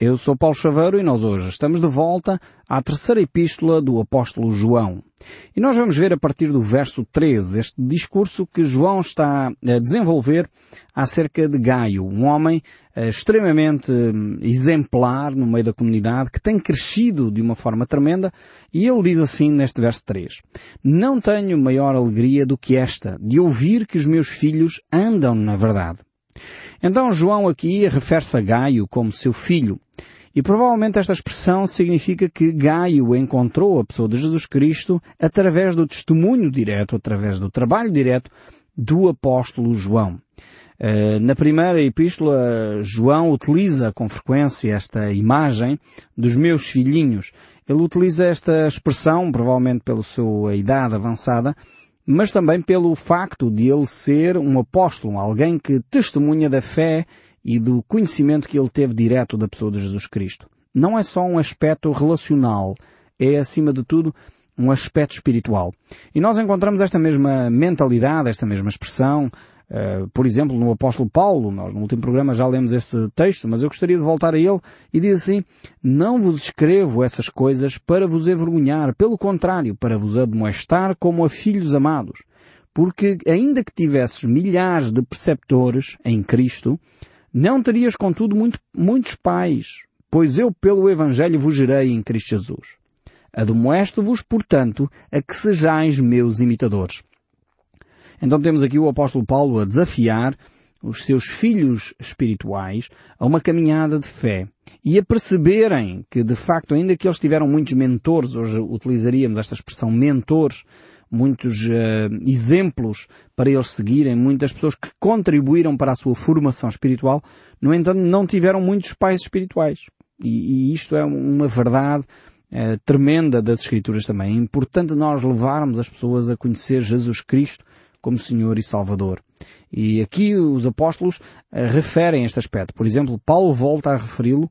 Eu sou Paulo Chaveiro e nós hoje estamos de volta à terceira epístola do apóstolo João. E nós vamos ver a partir do verso 13 este discurso que João está a desenvolver acerca de Gaio, um homem eh, extremamente hum, exemplar no meio da comunidade, que tem crescido de uma forma tremenda, e ele diz assim neste verso 3, Não tenho maior alegria do que esta, de ouvir que os meus filhos andam na verdade. Então João aqui refere-se a Gaio como seu filho. E provavelmente esta expressão significa que Gaio encontrou a pessoa de Jesus Cristo através do testemunho direto, através do trabalho direto do apóstolo João. Eh, na primeira epístola, João utiliza com frequência esta imagem dos meus filhinhos. Ele utiliza esta expressão, provavelmente pela sua idade avançada, mas também pelo facto de ele ser um apóstolo, alguém que testemunha da fé e do conhecimento que ele teve direto da pessoa de Jesus Cristo. Não é só um aspecto relacional, é acima de tudo um aspecto espiritual. E nós encontramos esta mesma mentalidade, esta mesma expressão, uh, por exemplo, no apóstolo Paulo, nós no último programa já lemos esse texto, mas eu gostaria de voltar a ele e diz assim, não vos escrevo essas coisas para vos envergonhar, pelo contrário, para vos admoestar como a filhos amados. Porque ainda que tivesses milhares de preceptores em Cristo, não terias contudo muito, muitos pais, pois eu pelo Evangelho vos gerei em Cristo Jesus. Admoesto-vos, portanto, a que sejais meus imitadores. Então temos aqui o apóstolo Paulo a desafiar os seus filhos espirituais a uma caminhada de fé e a perceberem que, de facto, ainda que eles tiveram muitos mentores, hoje utilizaríamos esta expressão mentores, muitos uh, exemplos para eles seguirem, muitas pessoas que contribuíram para a sua formação espiritual, no entanto, não tiveram muitos pais espirituais. E, e isto é uma verdade eh, tremenda das Escrituras também. É importante nós levarmos as pessoas a conhecer Jesus Cristo como Senhor e Salvador. E aqui os apóstolos uh, referem este aspecto. Por exemplo, Paulo volta a referi-lo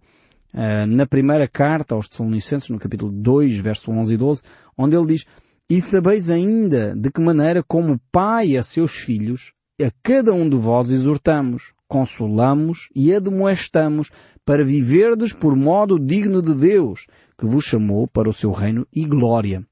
uh, na primeira carta aos Tessalonicenses, no capítulo 2, verso 11 e 12, onde ele diz, E sabeis ainda de que maneira como pai a seus filhos, a cada um de vós exortamos, consolamos e admoestamos para viverdes por modo digno de Deus, que vos chamou para o seu reino e glória.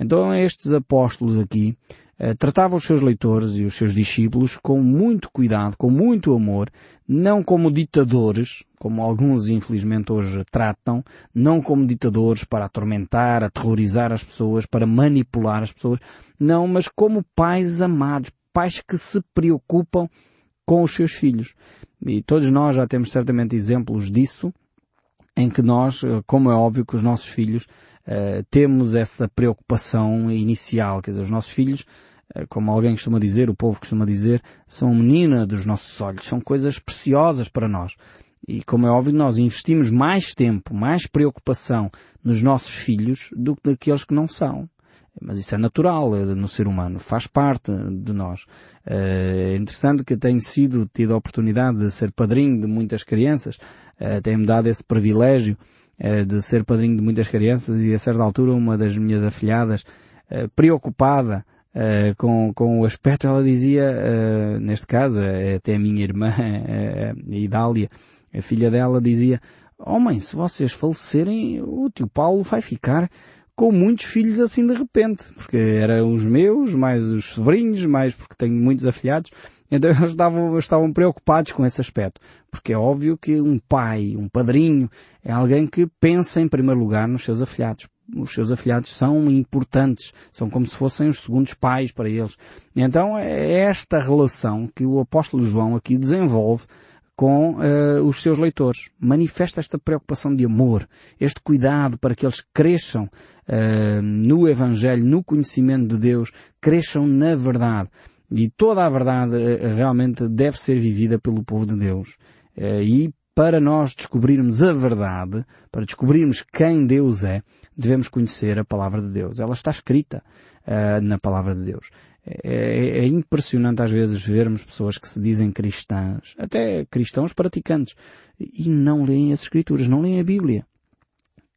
Então estes apóstolos aqui eh, tratavam os seus leitores e os seus discípulos com muito cuidado, com muito amor, não como ditadores, como alguns infelizmente hoje tratam, não como ditadores para atormentar, aterrorizar as pessoas, para manipular as pessoas, não, mas como pais amados, pais que se preocupam com os seus filhos. E todos nós já temos certamente exemplos disso, em que nós, eh, como é óbvio que os nossos filhos, uh, temos essa preocupação inicial. Quer dizer, os nossos filhos, como alguém costuma dizer, o povo costuma dizer, são menina dos nossos olhos, são coisas preciosas para nós. E como é óbvio, nós investimos mais tempo, mais preocupação nos nossos filhos do que daqueles que não são. Mas isso é natural é no ser humano, faz parte de nós. É interessante que tenho sido, tido a oportunidade de ser padrinho de muitas crianças, eh, tem-me dado esse privilégio eh, de ser padrinho de muitas crianças e a certa altura uma das minhas afilhadas, preocupada com, com o aspecto, ela dizia, neste caso, até a minha irmã, a Idália, a filha dela dizia, mãe, se vocês falecerem, o tio Paulo vai ficar com muitos filhos assim de repente, porque eram os meus, mais os sobrinhos, mais porque tenho muitos afilhados, então eles estavam, estavam preocupados com esse aspecto, porque é óbvio que um pai, um padrinho, é alguém que pensa em primeiro lugar nos seus afilhados. Os seus afilhados são importantes, são como se fossem os segundos pais para eles. Então é esta relação que o apóstolo João aqui desenvolve com uh, os seus leitores. Manifesta esta preocupação de amor, este cuidado para que eles cresçam uh, no Evangelho, no conhecimento de Deus, cresçam na verdade. E toda a verdade uh, realmente deve ser vivida pelo povo de Deus. e para nós descobrirmos a verdade, para descobrirmos quem Deus é, devemos conhecer a palavra de Deus. Ela está escrita na palavra de Deus. É, é, impressionante às vezes vermos pessoas que se dizem cristãs, até cristãos praticantes, e não leem as Escrituras, não leem a Bíblia.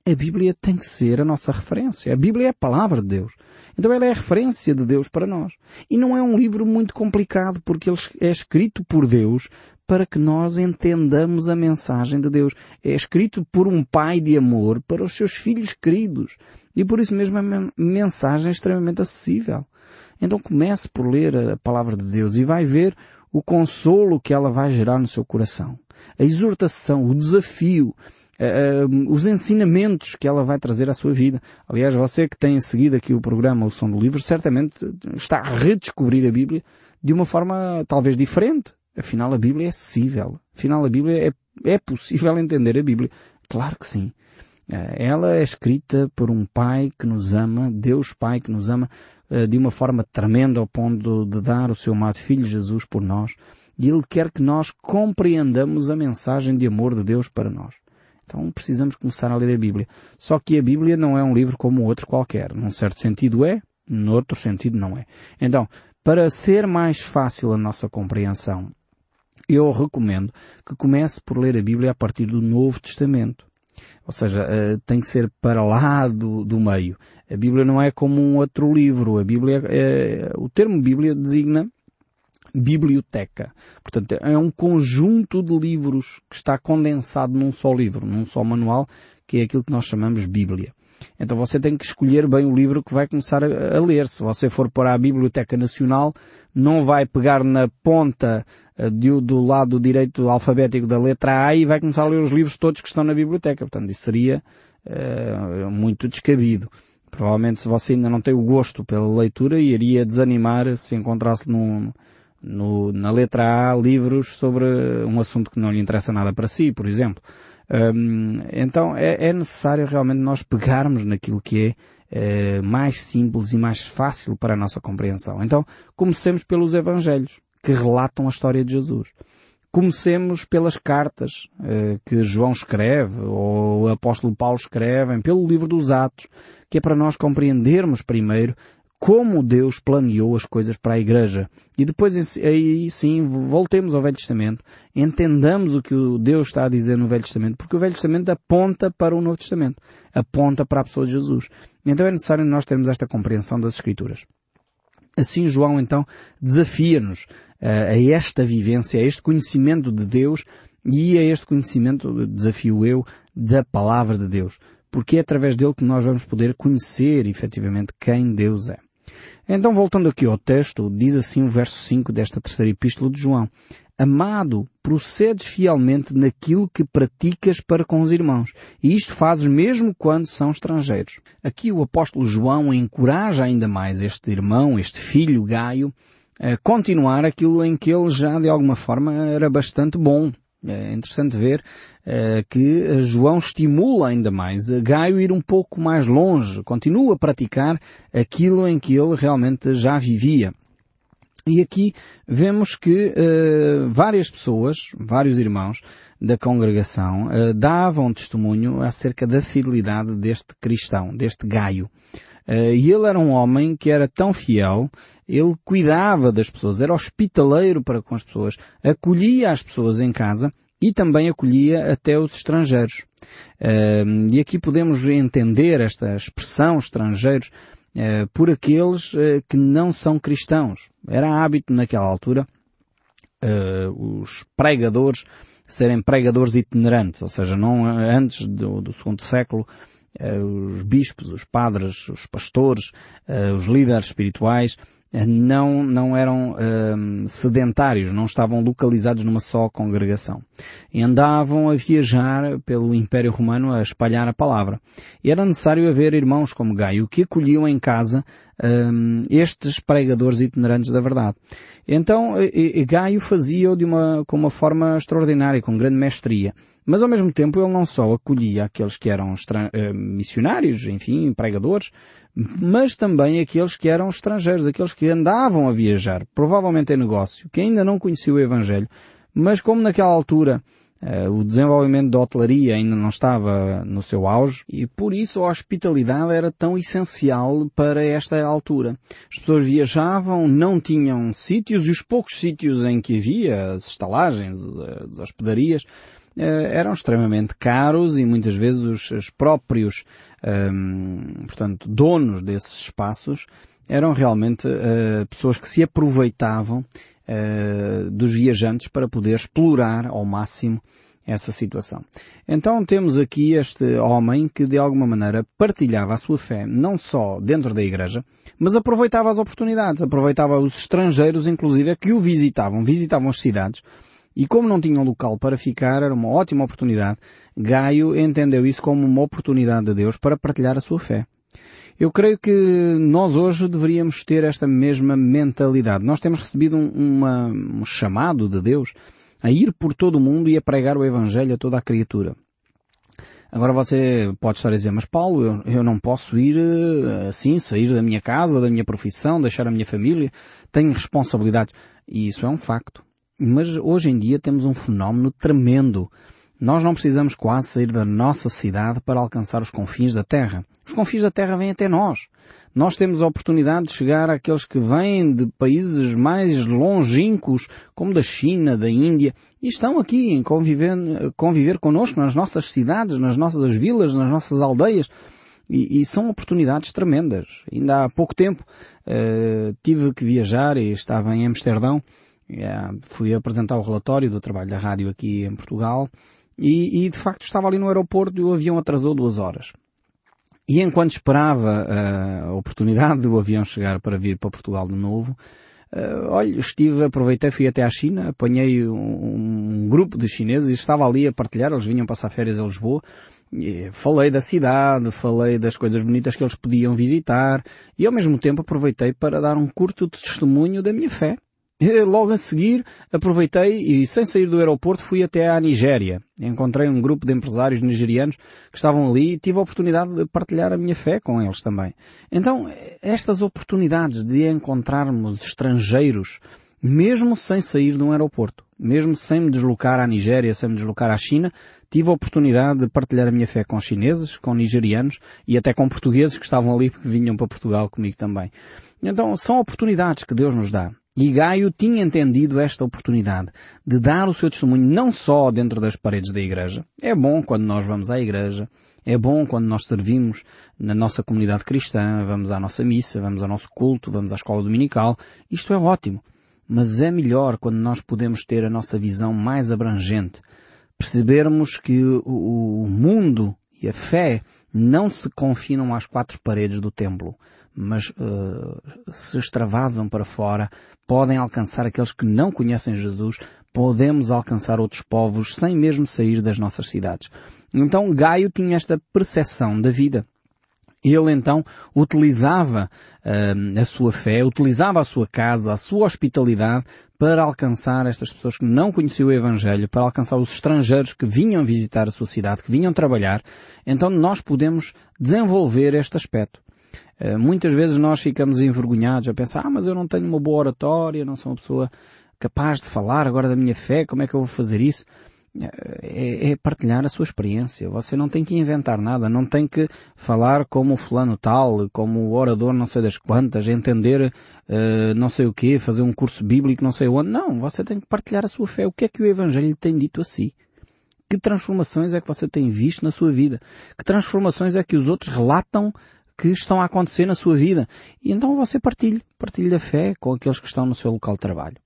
a Bíblia tem que ser a nossa referência. A Bíblia é a palavra de Deus. Então ela é a referência de Deus para nós. E não é um livro muito complicado, porque ele é escrito por Deus para que nós entendamos a mensagem de Deus. É escrito por um pai de amor para os seus filhos queridos. E por isso mesmo é uma mensagem extremamente acessível. Então comece por ler a palavra de Deus e vai ver o consolo que ela vai gerar no seu coração. A exortação, o desafio, uh, os ensinamentos que ela vai trazer à sua vida. Aliás, você que tem seguido aqui o programa O Som do Livro, certamente está a redescobrir a Bíblia de uma forma talvez diferente. Afinal, a Bíblia é acessível. Afinal, a Bíblia é, é possível entender a Bíblia. Claro que sim. Ela é escrita por um Pai que nos ama, Deus Pai que nos ama de uma forma tremenda ao ponto de dar o seu amado Filho Jesus por nós. E Ele quer que nós compreendamos a mensagem de amor de Deus para nós. Então precisamos começar a ler a Bíblia. Só que a Bíblia não é um livro como outro qualquer. Num certo sentido é, no outro sentido não é. Então, para ser mais fácil a nossa compreensão, eu recomendo que comece por ler a Bíblia a partir do Novo Testamento. Ou seja, uh, tem que ser para lá do, do, meio. A Bíblia não é como um outro livro. A Bíblia, é, o termo Bíblia designa biblioteca. Portanto, é um conjunto de livros que está condensado num só livro, num só manual, que é aquilo que nós chamamos Bíblia. Então você tem que escolher bem o livro que vai começar a, a ler. Se você for para a Biblioteca Nacional, não vai pegar na ponta uh, de, do lado direito alfabético da letra A e vai começar a ler os livros todos que estão na biblioteca. Portanto, isso seria uh, muito descabido. Provavelmente se você ainda não tem o gosto pela leitura, iria desanimar se encontrasse no, na letra A livros sobre um assunto que não lhe interessa nada para si, por exemplo. Um, então é, é, necessário realmente nós pegarmos naquilo que é, é mais simples e mais fácil para a nossa compreensão. Então comecemos pelos Evangelhos, que relatam a história de Jesus. Comecemos pelas cartas eh, que João escreve, ou o apóstolo Paulo escrevem, pelo livro dos Atos, que é para nós compreendermos primeiro como Deus planeou as coisas para a Igreja. E depois aí sim voltemos ao Velho Testamento, entendamos o que Deus está a dizer no Velho Testamento, porque o Velho Testamento aponta para o Novo Testamento, aponta para a pessoa de Jesus. Então é necessário nós termos esta compreensão das Escrituras. Assim João então desafia-nos uh, a esta vivência, a este conhecimento de Deus e a este conhecimento, desafio eu, da Palavra de Deus. Porque é através dele que nós vamos poder conhecer efetivamente quem Deus é. Então, voltando aqui ao texto, diz assim o verso 5 desta terceira epístola de João. Amado, procedes fielmente naquilo que praticas para com os irmãos. E isto fazes mesmo quando são estrangeiros. Aqui o apóstolo João encoraja ainda mais este irmão, este filho Gaio, a continuar aquilo em que ele já de alguma forma era bastante bom. É interessante ver uh, que João estimula ainda mais a Gaio ir um pouco mais longe, continua a praticar aquilo em que ele realmente já vivia. E aqui vemos que uh, várias pessoas, vários irmãos da congregação, uh, davam testemunho acerca da fidelidade deste cristão, deste Gaio. Uh, e ele era um homem que era tão fiel, ele cuidava das pessoas, era hospitaleiro para com as pessoas, acolhia as pessoas em casa e também acolhia até os estrangeiros. Uh, e aqui podemos entender esta expressão estrangeiros uh, por aqueles que não são cristãos. Era hábito naquela altura os pregadores serem pregadores itinerantes, ou seja, não antes do, do segundo século os bispos, os padres, os pastores, os líderes espirituais não, não eram sedentários, não estavam localizados numa só congregação. E andavam a viajar pelo Império Romano a espalhar a palavra. E era necessário haver irmãos como Gaio que acolhiam em casa um, estes pregadores itinerantes da verdade. Então Gaio fazia-o de uma, com uma forma extraordinária, com grande mestria. Mas ao mesmo tempo ele não só acolhia aqueles que eram uh, missionários, enfim, pregadores, mas também aqueles que eram estrangeiros, aqueles que andavam a viajar, provavelmente em negócio, que ainda não conheciam o Evangelho, mas como naquela altura o desenvolvimento da hotelaria ainda não estava no seu auge e por isso a hospitalidade era tão essencial para esta altura. As pessoas viajavam, não tinham sítios e os poucos sítios em que havia, as estalagens, as hospedarias, eram extremamente caros e muitas vezes os, os próprios, um, portanto, donos desses espaços eram realmente uh, pessoas que se aproveitavam uh, dos viajantes para poder explorar ao máximo essa situação. Então temos aqui este homem que de alguma maneira partilhava a sua fé, não só dentro da igreja, mas aproveitava as oportunidades, aproveitava os estrangeiros, inclusive, que o visitavam, visitavam as cidades, e como não tinham local para ficar, era uma ótima oportunidade. Gaio entendeu isso como uma oportunidade de Deus para partilhar a sua fé. Eu creio que nós hoje deveríamos ter esta mesma mentalidade. Nós temos recebido um, uma, um chamado de Deus a ir por todo o mundo e a pregar o Evangelho a toda a criatura. Agora você pode estar a dizer, mas Paulo, eu, eu, não posso ir eh, assim, sair da minha casa, da minha profissão, deixar a minha família, tenho responsabilidades. E isso é um facto. Mas hoje em dia temos um fenómeno tremendo. Nós não precisamos quase sair da nossa cidade para alcançar os confins da Terra. Os confins da Terra vêm até nós nós temos a oportunidade de chegar àqueles que vêm de países mais longínquos, como da China, da Índia, e estão aqui em conviver, conviver connosco nas nossas cidades, nas nossas vilas, nas nossas aldeias. E, e são oportunidades tremendas. Ainda há pouco tempo uh, tive que viajar e estava em Amsterdão. Uh, fui apresentar o relatório do trabalho da rádio aqui em Portugal e, e de facto estava ali no aeroporto e o avião atrasou duas horas. E enquanto esperava eh, a oportunidade do avião chegar para vir para Portugal de novo, uh, olha, estive, aproveitei, fui até à China, apanhei um, um, grupo de chineses e estava ali a partilhar, eles vinham passar férias a Lisboa, falei da cidade, falei das coisas bonitas que eles podiam visitar e ao mesmo tempo aproveitei para dar um curto testemunho da minha fé. Logo a seguir, aproveitei e, sem sair do aeroporto, fui até à Nigéria. Encontrei um grupo de empresários nigerianos que estavam ali e tive a oportunidade de partilhar a minha fé com eles também. Então, estas oportunidades de encontrarmos estrangeiros, mesmo sem sair de um aeroporto, mesmo sem me deslocar à Nigéria, sem me deslocar à China, tive a oportunidade de partilhar a minha fé com chineses, com nigerianos e até com portugueses que estavam ali porque vinham para Portugal comigo também. Então, são oportunidades que Deus nos dá. E Gaio tinha entendido esta oportunidade de dar o seu testemunho não só dentro das paredes da igreja. É bom quando nós vamos à igreja, é bom quando nós servimos na nossa comunidade cristã, vamos à nossa missa, vamos ao nosso culto, vamos à escola dominical. Isto é ótimo. Mas é melhor quando nós podemos ter a nossa visão mais abrangente. Percebermos que o mundo e a fé não se confinam às quatro paredes do templo mas uh, se extravasam para fora, podem alcançar aqueles que não conhecem Jesus, podemos alcançar outros povos sem mesmo sair das nossas cidades. Então Gaio tinha esta percepção da vida. Ele então utilizava uh, a sua fé, utilizava a sua casa, a sua hospitalidade para alcançar estas pessoas que não conheciam o Evangelho, para alcançar os estrangeiros que vinham visitar a sua cidade, que vinham trabalhar. Então nós podemos desenvolver este aspecto. Eh, muitas vezes nós ficamos envergonhados a pensar, ah, mas eu não tenho uma boa oratória, não sou uma pessoa capaz de falar agora da minha fé, como é que eu vou fazer isso? É, é, partilhar a sua experiência. Você não tem que inventar nada, não tem que falar como fulano tal, como o orador não sei das quantas, entender uh, não sei o quê, fazer um curso bíblico não sei onde. Não, você tem que partilhar a sua fé. O que é que o Evangelho tem dito a si? Que transformações é que você tem visto na sua vida? Que transformações é que os outros relatam que estão a acontecer na sua vida. E então você partilhe, partilhe a fé com aqueles que estão no seu local de trabalho.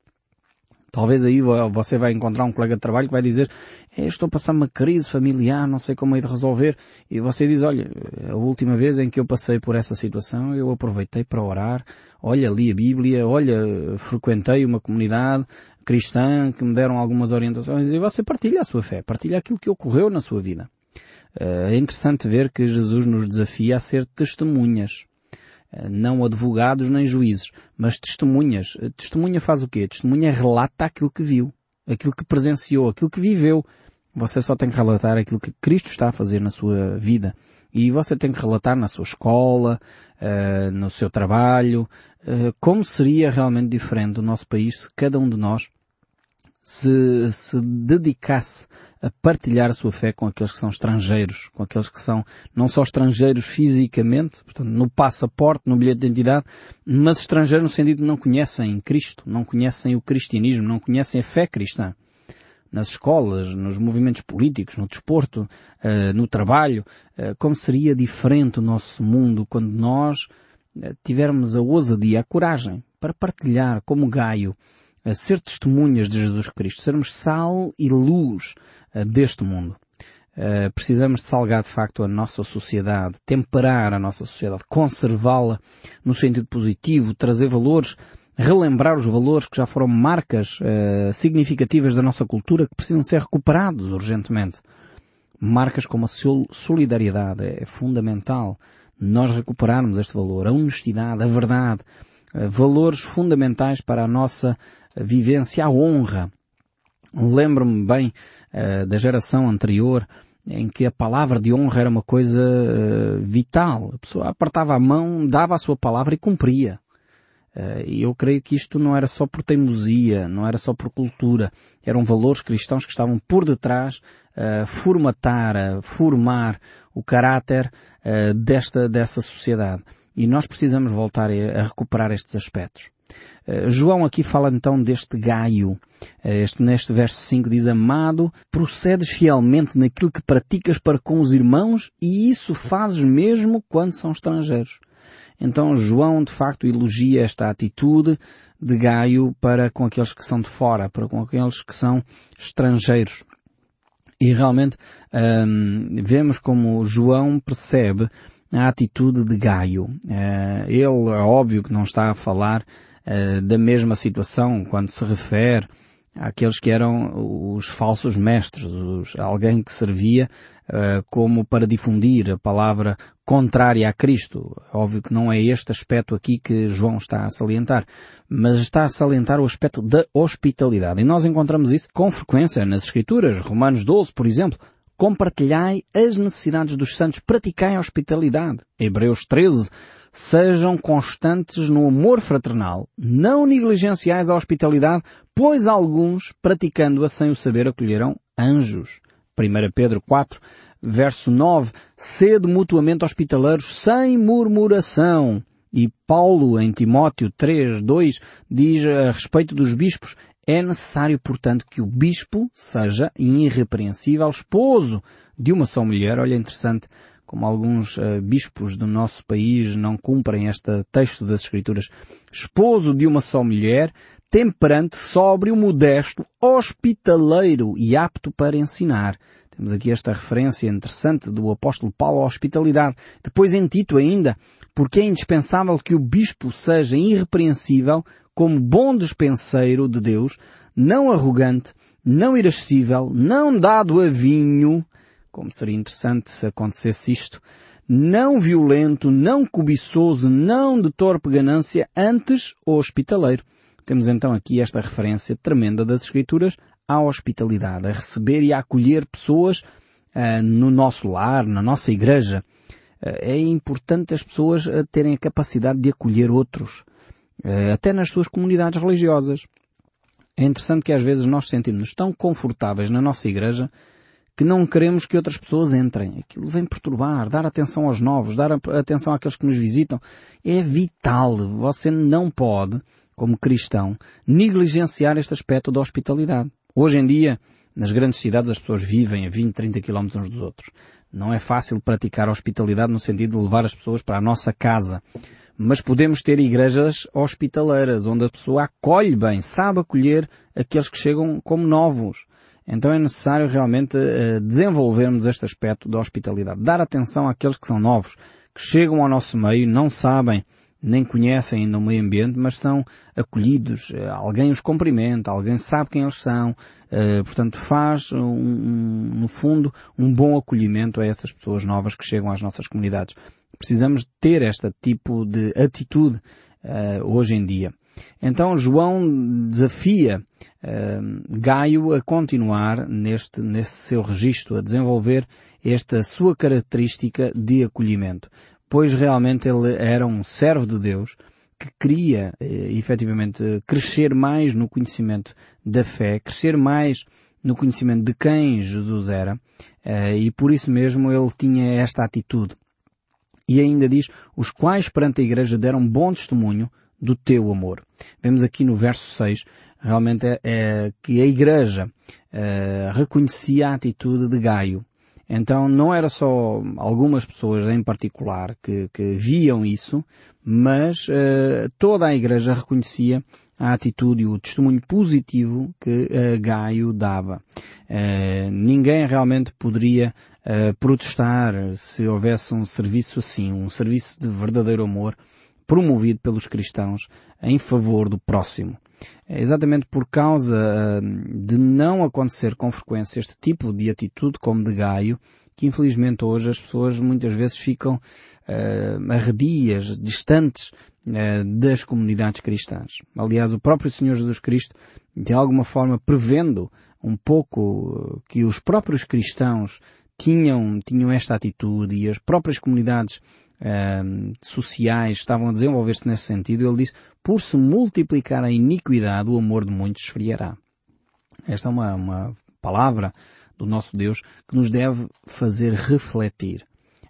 Talvez aí você vai encontrar um colega de trabalho que vai dizer estou a passar uma crise familiar, não sei como é de resolver. E você diz, olha, a última vez em que eu passei por essa situação, eu aproveitei para orar, olha, li a Bíblia, olha, frequentei uma comunidade cristã que me deram algumas orientações e você partilha a sua fé, partilha aquilo que ocorreu na sua vida. Eh, é interessante ver que Jesus nos desafia a ser testemunhas. Eh, não advogados nem juízes, mas testemunhas. Eh, testemunha faz o quê? Testemunha relata aquilo que viu, aquilo que presenciou, aquilo que viveu. Você só tem que relatar aquilo que Cristo está a fazer na sua vida. E você tem que relatar na sua escola, no seu trabalho, como seria realmente diferente o nosso país se cada um de nós se, se dedicasse a partilhar a sua fé com aqueles que são estrangeiros, com aqueles que são não só estrangeiros fisicamente, portanto, no passaporte, no bilhete de identidade, mas estrangeiros no sentido de não conhecem Cristo, não conhecem o cristianismo, não conhecem a fé cristã. nas escolas, nos movimentos políticos, no desporto, uh, no trabalho, uh, como seria diferente o nosso mundo quando nós uh, tivermos a ousadia, a coragem para partilhar como Gaio, ser testemunhas de Jesus Cristo, sermos sal e luz deste mundo. Uh, precisamos de salgar de facto a nossa sociedade, temperar a nossa sociedade, conservá-la no sentido positivo, trazer valores, relembrar os valores que já foram marcas uh, significativas da nossa cultura que precisam ser recuperados urgentemente. Marcas como a solidariedade é fundamental nós recuperarmos este valor, a honestidade, a verdade, uh, valores fundamentais para a nossa vivência, a honra. Lembro-me bem da geração anterior em que a palavra de honra era uma coisa uh, vital. A pessoa apertava a mão, dava a sua palavra e cumpria. Uh, e eu creio que isto não era só por teimosia, não era só por cultura. Eram valores cristãos que estavam por detrás a uh, formatar, a formar o caráter uh, desta, dessa sociedade. E nós precisamos voltar a recuperar estes aspectos. Eh, João aqui fala então deste Gaio. Eh, este, neste verso 5 diz, Amado, procedes fielmente naquilo que praticas para com os irmãos e isso fazes mesmo quando são estrangeiros. Então João de facto elogia esta atitude de Gaio para com aqueles que são de fora, para com aqueles que são estrangeiros. E realmente hum, vemos como João percebe a atitude de Gaio. Uh, ele é óbvio que não está a falar uh, da mesma situação quando se refere àqueles que eram os falsos mestres, os, alguém que servia uh, como para difundir a palavra contrária a Cristo. Óbvio que não é este aspecto aqui que João está a salientar, mas está a salientar o aspecto da hospitalidade. E nós encontramos isso com frequência nas Escrituras. Romanos 12, por exemplo, compartilhai as necessidades dos santos, praticai a hospitalidade. Hebreus 13, sejam constantes no amor fraternal, não negligenciais a hospitalidade, pois alguns, praticando-a sem o saber, acolherão anjos. 1 Pedro 4, verso 9, sede mutuamente hospitaleiros sem murmuração. E Paulo, em Timóteo 3, 2, diz a respeito dos bispos, é necessário, portanto, que o bispo seja irrepreensível esposo de uma só mulher. Olha, interessante como alguns uh, bispos do nosso país não cumprem este texto das Escrituras. Esposo de uma só mulher, temperante, sóbrio, modesto, hospitaleiro e apto para ensinar. Temos aqui esta referência interessante do apóstolo Paulo à hospitalidade. Depois em Tito ainda, porque é indispensável que o bispo seja irrepreensível, como bom despenseiro de Deus, não arrogante, não irascível, não dado a vinho, como seria interessante se acontecesse isto, não violento, não cobiçoso, não de torpe ganância, antes hospitaleiro. Temos então aqui esta referência tremenda das Escrituras à hospitalidade, a receber e a acolher pessoas uh, no nosso lar, na nossa igreja. Uh, é importante as pessoas uh, terem a capacidade de acolher outros. Até nas suas comunidades religiosas. É interessante que às vezes nós sentimos-nos tão confortáveis na nossa igreja que não queremos que outras pessoas entrem. Aquilo vem perturbar, dar atenção aos novos, dar atenção àqueles que nos visitam. É vital. Você não pode, como cristão, negligenciar este aspecto da hospitalidade. Hoje em dia, nas grandes cidades as pessoas vivem a 20, 30 quilómetros uns dos outros. Não é fácil praticar a hospitalidade no sentido de levar as pessoas para a nossa casa. Mas podemos ter igrejas hospitaleiras, onde a pessoa acolhe bem, sabe acolher aqueles que chegam como novos. Então é necessário realmente uh, desenvolvermos este aspecto da hospitalidade. Dar atenção àqueles que são novos, que chegam ao nosso meio, não sabem, nem conhecem ainda o meio ambiente, mas são acolhidos. Uh, alguém os cumprimenta, alguém sabe quem eles são. Uh, portanto, faz, um, no fundo, um bom acolhimento a essas pessoas novas que chegam às nossas comunidades. Precisamos ter este tipo de atitude hoje em dia. Então João desafia uh, Gaio a continuar neste, nesse seu registro, a desenvolver esta sua característica de acolhimento. Pois realmente ele era um servo de Deus que queria eh, efetivamente crescer mais no conhecimento da fé, crescer mais no conhecimento de quem Jesus era, eh, e por isso mesmo ele tinha esta atitude. E ainda diz, os quais perante a igreja deram bom testemunho do teu amor. Vemos aqui no verso 6 realmente é, é que a Igreja é, reconhecia a atitude de Gaio. Então não era só algumas pessoas em particular que, que viam isso, mas uh, toda a Igreja reconhecia a atitude e o testemunho positivo que uh, Gaio dava. Ninguém realmente poderia protestar se houvesse um serviço assim, um serviço de verdadeiro amor promovido pelos cristãos em favor do próximo. É exatamente por causa de não acontecer com frequência este tipo de atitude como de Gaio que infelizmente hoje as pessoas muitas vezes ficam uh, arredias, distantes uh, das comunidades cristãs. Aliás, o próprio Senhor Jesus Cristo, de alguma forma prevendo um pouco que os próprios cristãos tinham, tinham esta atitude e as próprias comunidades uh, sociais estavam a desenvolver-se nesse sentido, ele disse, por se multiplicar a iniquidade, o amor de muitos esfriará. Esta é uma, uma palavra do nosso Deus que nos deve fazer refletir.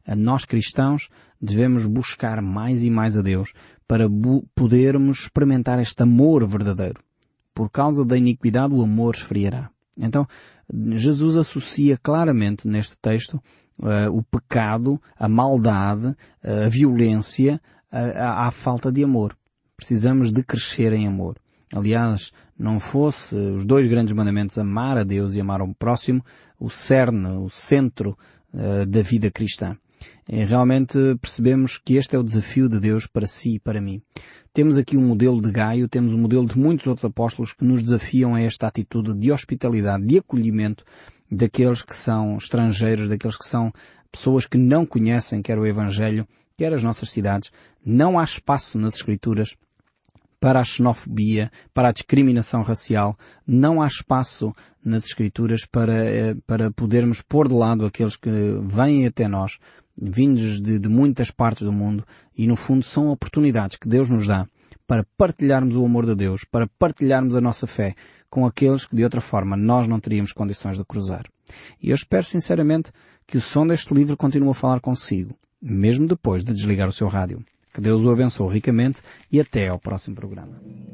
A nós cristãos devemos buscar mais e mais a Deus para podermos experimentar este amor verdadeiro. Por causa da iniquidade o amor esfriará. Então, Jesus associa claramente neste texto uh, o pecado, a maldade, uh, a violência à falta de amor. Precisamos de crescer em amor. Aliás, não fosse os dois grandes mandamentos, amar a Deus e amar ao próximo, o cerne, o centro uh, da vida cristã. E realmente percebemos que este é o desafio de Deus para si e para mim. Temos aqui um modelo de Gaio, temos um modelo de muitos outros apóstolos que nos desafiam a esta atitude de hospitalidade, de acolhimento daqueles que são estrangeiros, daqueles que são pessoas que não conhecem quer o Evangelho, quer as nossas cidades. Não há espaço nas Escrituras para a xenofobia, para a discriminação racial. Não há espaço nas Escrituras para, eh, para podermos pôr de lado aqueles que vêm até nós, vindos de, de muitas partes do mundo, e no fundo são oportunidades que Deus nos dá para partilharmos o amor de Deus, para partilharmos a nossa fé com aqueles que de outra forma nós não teríamos condições de cruzar. E eu espero sinceramente que o som deste livro continue a falar consigo, mesmo depois de desligar o seu rádio. Que Deus o abençoe ricamente e até ao próximo programa.